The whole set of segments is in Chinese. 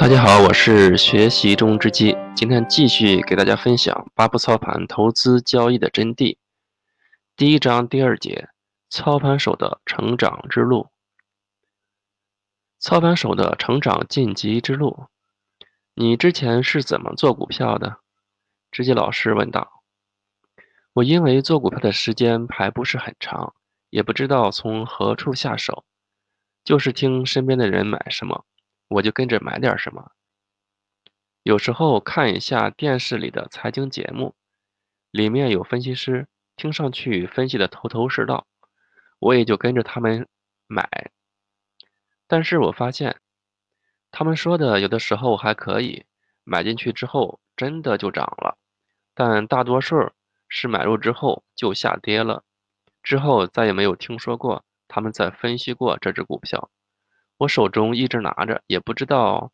大家好，我是学习中之基，今天继续给大家分享八步操盘投资交易的真谛。第一章第二节，操盘手的成长之路。操盘手的成长晋级之路，你之前是怎么做股票的？知基老师问道。我因为做股票的时间还不是很长，也不知道从何处下手，就是听身边的人买什么。我就跟着买点什么，有时候看一下电视里的财经节目，里面有分析师，听上去分析的头头是道，我也就跟着他们买。但是我发现，他们说的有的时候还可以，买进去之后真的就涨了，但大多数是买入之后就下跌了，之后再也没有听说过他们在分析过这只股票。我手中一直拿着，也不知道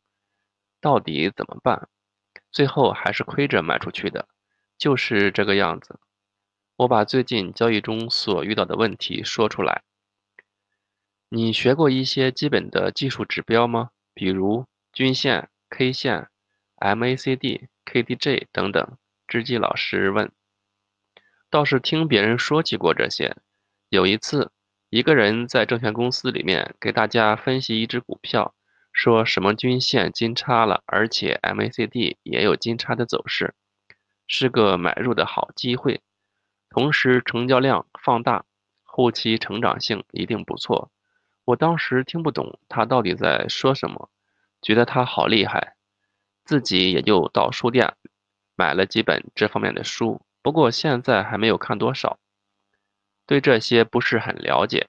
到底怎么办，最后还是亏着卖出去的，就是这个样子。我把最近交易中所遇到的问题说出来。你学过一些基本的技术指标吗？比如均线、K 线、MACD、KDJ 等等。知基老师问。倒是听别人说起过这些。有一次。一个人在证券公司里面给大家分析一只股票，说什么均线金叉了，而且 MACD 也有金叉的走势，是个买入的好机会。同时成交量放大，后期成长性一定不错。我当时听不懂他到底在说什么，觉得他好厉害，自己也就到书店买了几本这方面的书，不过现在还没有看多少。对这些不是很了解，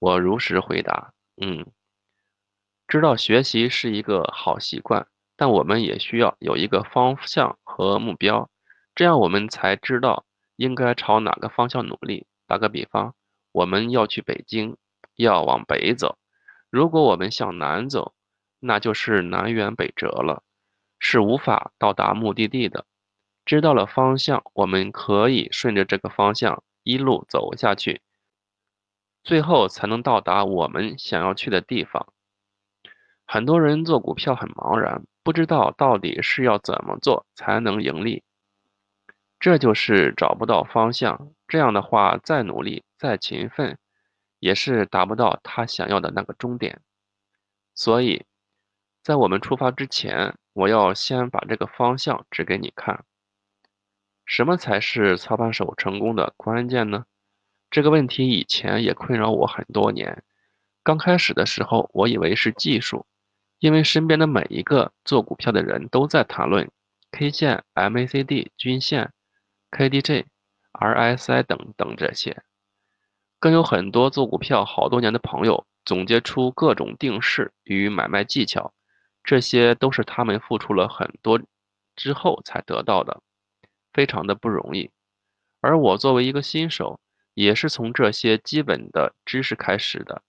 我如实回答：“嗯，知道学习是一个好习惯，但我们也需要有一个方向和目标，这样我们才知道应该朝哪个方向努力。打个比方，我们要去北京，要往北走，如果我们向南走，那就是南辕北辙了，是无法到达目的地的。知道了方向，我们可以顺着这个方向。”一路走下去，最后才能到达我们想要去的地方。很多人做股票很茫然，不知道到底是要怎么做才能盈利，这就是找不到方向。这样的话，再努力、再勤奋，也是达不到他想要的那个终点。所以，在我们出发之前，我要先把这个方向指给你看。什么才是操盘手成功的关键呢？这个问题以前也困扰我很多年。刚开始的时候，我以为是技术，因为身边的每一个做股票的人都在谈论 K 线、MACD、均线、KDJ、RSI 等等这些，更有很多做股票好多年的朋友总结出各种定式与买卖技巧，这些都是他们付出了很多之后才得到的。非常的不容易，而我作为一个新手，也是从这些基本的知识开始的。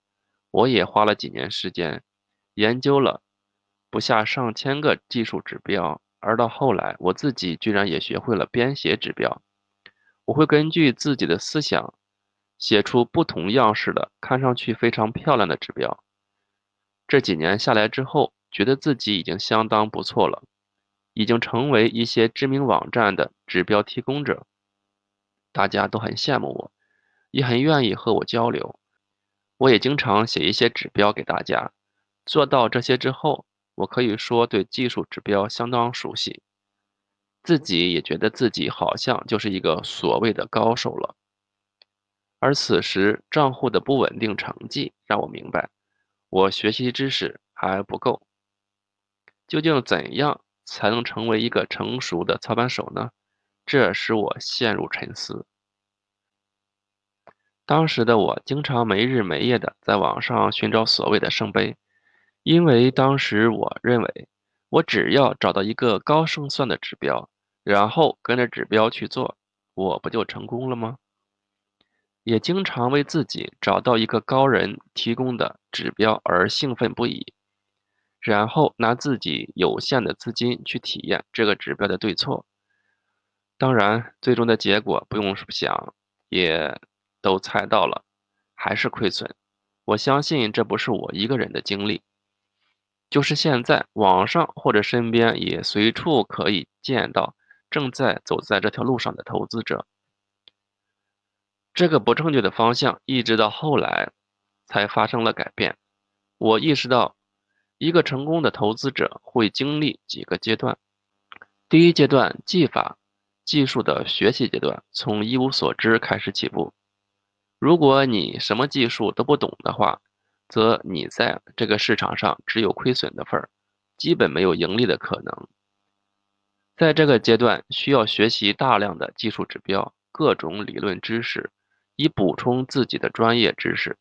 我也花了几年时间，研究了不下上千个技术指标，而到后来，我自己居然也学会了编写指标。我会根据自己的思想，写出不同样式的、看上去非常漂亮的指标。这几年下来之后，觉得自己已经相当不错了。已经成为一些知名网站的指标提供者，大家都很羡慕我，也很愿意和我交流。我也经常写一些指标给大家。做到这些之后，我可以说对技术指标相当熟悉，自己也觉得自己好像就是一个所谓的高手了。而此时账户的不稳定成绩让我明白，我学习知识还不够。究竟怎样？才能成为一个成熟的操盘手呢？这使我陷入沉思。当时的我经常没日没夜的在网上寻找所谓的圣杯，因为当时我认为，我只要找到一个高胜算的指标，然后跟着指标去做，我不就成功了吗？也经常为自己找到一个高人提供的指标而兴奋不已。然后拿自己有限的资金去体验这个指标的对错，当然，最终的结果不用想，也都猜到了，还是亏损。我相信这不是我一个人的经历。就是现在，网上或者身边也随处可以见到正在走在这条路上的投资者。这个不正确的方向，一直到后来才发生了改变。我意识到，一个成功的投资者会经历几个阶段。第一阶段，技法、技术的学习阶段，从一无所知开始起步。如果你什么技术都不懂的话，则你在这个市场上只有亏损的份儿，基本没有盈利的可能。在这个阶段，需要学习大量的技术指标、各种理论知识，以补充自己的专业知识。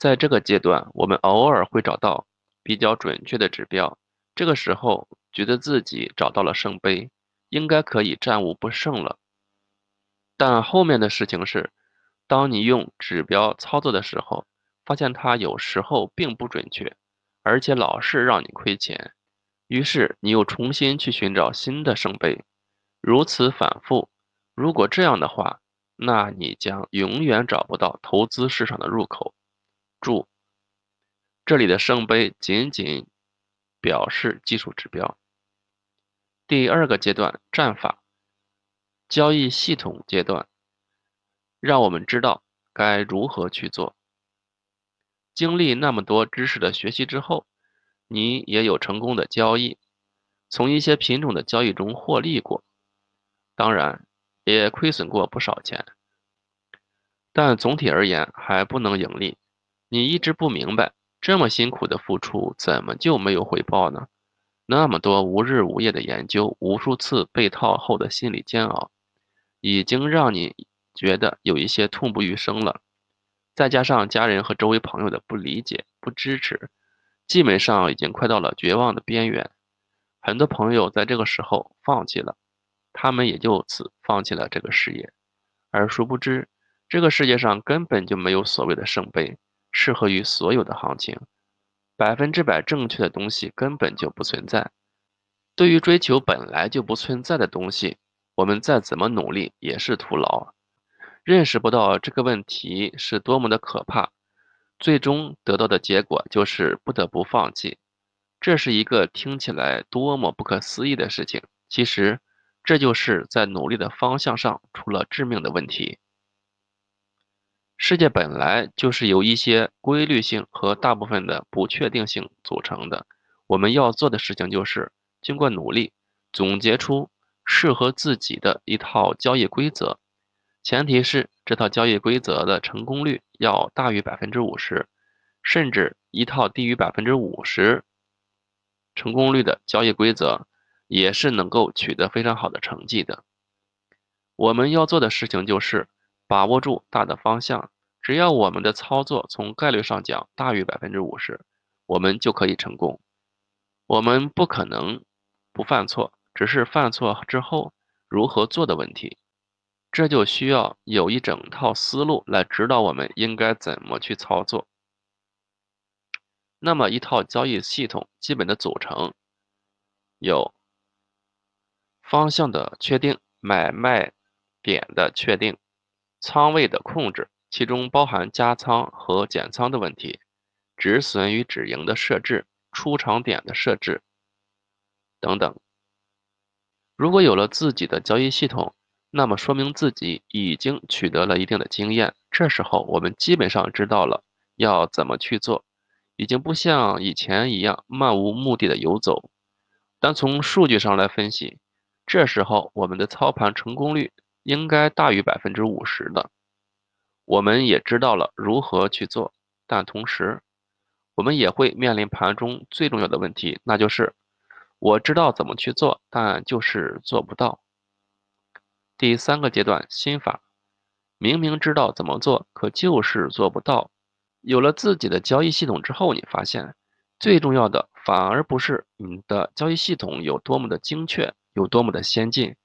在这个阶段，我们偶尔会找到比较准确的指标，这个时候觉得自己找到了圣杯，应该可以战无不胜了。但后面的事情是。当你用指标操作的时候，发现它有时候并不准确，而且老是让你亏钱，于是你又重新去寻找新的圣杯，如此反复。如果这样的话，那你将永远找不到投资市场的入口。注：这里的圣杯仅仅表示技术指标。第二个阶段，战法，交易系统阶段。让我们知道该如何去做。经历那么多知识的学习之后，你也有成功的交易，从一些品种的交易中获利过，当然也亏损过不少钱，但总体而言还不能盈利。你一直不明白，这么辛苦的付出怎么就没有回报呢？那么多无日无夜的研究，无数次被套后的心理煎熬，已经让你。觉得有一些痛不欲生了，再加上家人和周围朋友的不理解、不支持，基本上已经快到了绝望的边缘。很多朋友在这个时候放弃了，他们也就此放弃了这个事业。而殊不知，这个世界上根本就没有所谓的圣杯，适合于所有的行情。百分之百正确的东西根本就不存在。对于追求本来就不存在的东西，我们再怎么努力也是徒劳。认识不到这个问题是多么的可怕，最终得到的结果就是不得不放弃。这是一个听起来多么不可思议的事情，其实这就是在努力的方向上出了致命的问题。世界本来就是由一些规律性和大部分的不确定性组成的，我们要做的事情就是经过努力总结出适合自己的一套交易规则。前提是这套交易规则的成功率要大于百分之五十，甚至一套低于百分之五十成功率的交易规则也是能够取得非常好的成绩的。我们要做的事情就是把握住大的方向，只要我们的操作从概率上讲大于百分之五十，我们就可以成功。我们不可能不犯错，只是犯错之后如何做的问题。这就需要有一整套思路来指导我们应该怎么去操作。那么，一套交易系统基本的组成有方向的确定、买卖点的确定、仓位的控制，其中包含加仓和减仓的问题、止损与止盈的设置、出场点的设置等等。如果有了自己的交易系统，那么说明自己已经取得了一定的经验，这时候我们基本上知道了要怎么去做，已经不像以前一样漫无目的的游走。单从数据上来分析，这时候我们的操盘成功率应该大于百分之五十的。我们也知道了如何去做，但同时我们也会面临盘中最重要的问题，那就是我知道怎么去做，但就是做不到。第三个阶段，心法，明明知道怎么做，可就是做不到。有了自己的交易系统之后，你发现最重要的反而不是你的交易系统有多么的精确，有多么的先进，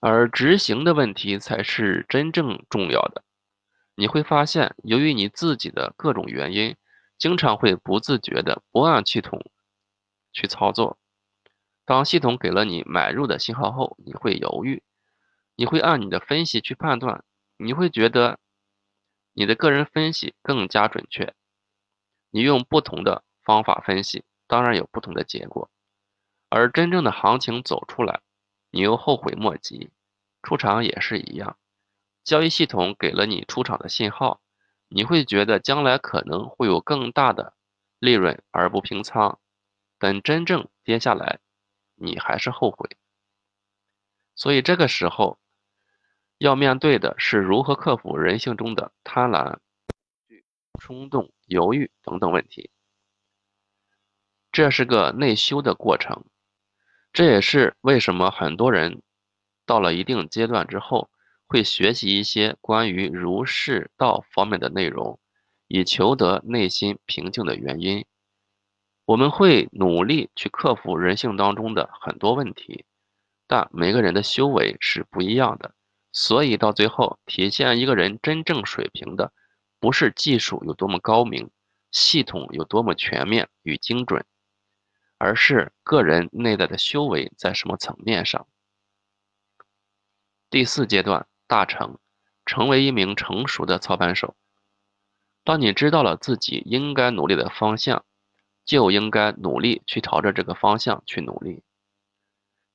而执行的问题才是真正重要的。你会发现，由于你自己的各种原因，经常会不自觉的不按系统去操作。当系统给了你买入的信号后，你会犹豫。你会按你的分析去判断，你会觉得你的个人分析更加准确。你用不同的方法分析，当然有不同的结果。而真正的行情走出来，你又后悔莫及。出场也是一样，交易系统给了你出场的信号，你会觉得将来可能会有更大的利润而不平仓，等真正跌下来，你还是后悔。所以这个时候要面对的是如何克服人性中的贪婪、冲动、犹豫等等问题。这是个内修的过程，这也是为什么很多人。到了一定阶段之后，会学习一些关于儒释道方面的内容，以求得内心平静的原因。我们会努力去克服人性当中的很多问题，但每个人的修为是不一样的，所以到最后体现一个人真正水平的，不是技术有多么高明，系统有多么全面与精准，而是个人内在的修为在什么层面上。第四阶段大成，成为一名成熟的操盘手。当你知道了自己应该努力的方向，就应该努力去朝着这个方向去努力，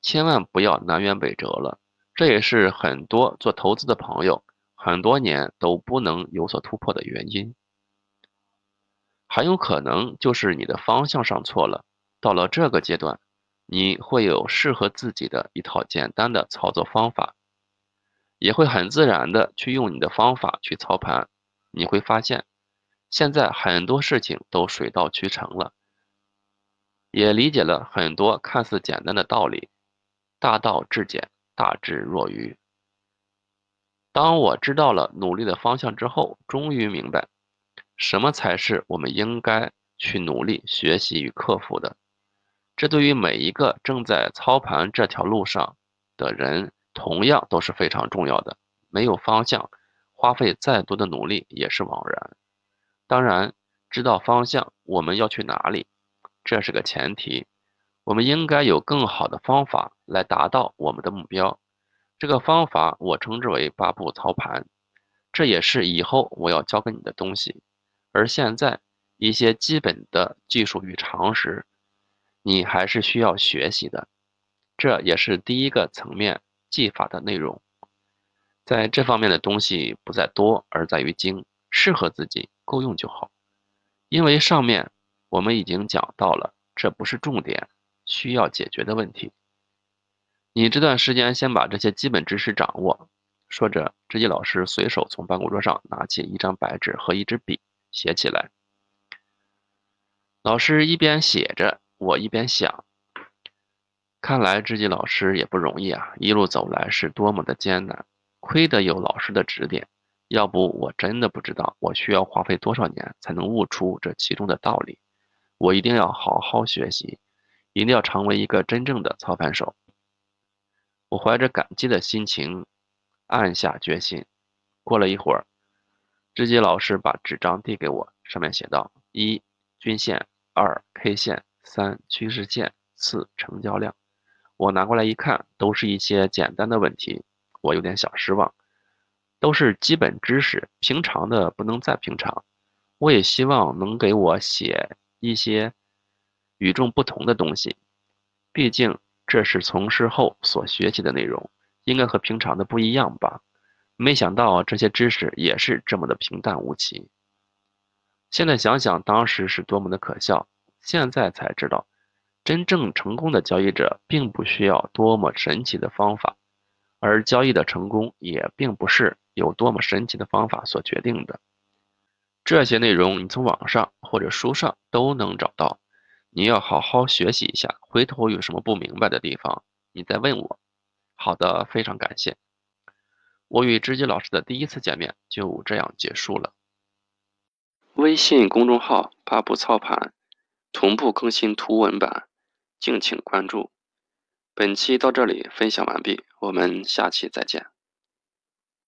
千万不要南辕北辙了。这也是很多做投资的朋友很多年都不能有所突破的原因。很有可能就是你的方向上错了。到了这个阶段，你会有适合自己的一套简单的操作方法。也会很自然的去用你的方法去操盘，你会发现，现在很多事情都水到渠成了，也理解了很多看似简单的道理，大道至简，大智若愚。当我知道了努力的方向之后，终于明白，什么才是我们应该去努力学习与克服的。这对于每一个正在操盘这条路上的人。同样都是非常重要的。没有方向，花费再多的努力也是枉然。当然，知道方向，我们要去哪里，这是个前提。我们应该有更好的方法来达到我们的目标。这个方法我称之为八步操盘，这也是以后我要教给你的东西。而现在，一些基本的技术与常识，你还是需要学习的。这也是第一个层面。技法的内容，在这方面的东西不在多，而在于精，适合自己，够用就好。因为上面我们已经讲到了，这不是重点，需要解决的问题。你这段时间先把这些基本知识掌握。说着，知己老师随手从办公桌上拿起一张白纸和一支笔，写起来。老师一边写着，我一边想。看来知己老师也不容易啊，一路走来是多么的艰难，亏得有老师的指点，要不我真的不知道我需要花费多少年才能悟出这其中的道理。我一定要好好学习，一定要成为一个真正的操盘手。我怀着感激的心情，暗下决心。过了一会儿，知己老师把纸张递给我，上面写道：一、均线；二、K 线；三、趋势线；四、成交量。我拿过来一看，都是一些简单的问题，我有点小失望。都是基本知识，平常的不能再平常。我也希望能给我写一些与众不同的东西，毕竟这是从事后所学习的内容，应该和平常的不一样吧。没想到这些知识也是这么的平淡无奇。现在想想，当时是多么的可笑。现在才知道。真正成功的交易者并不需要多么神奇的方法，而交易的成功也并不是有多么神奇的方法所决定的。这些内容你从网上或者书上都能找到，你要好好学习一下。回头有什么不明白的地方，你再问我。好的，非常感谢。我与知己老师的第一次见面就这样结束了。微信公众号“八步操盘”同步更新图文版。敬请关注，本期到这里分享完毕，我们下期再见。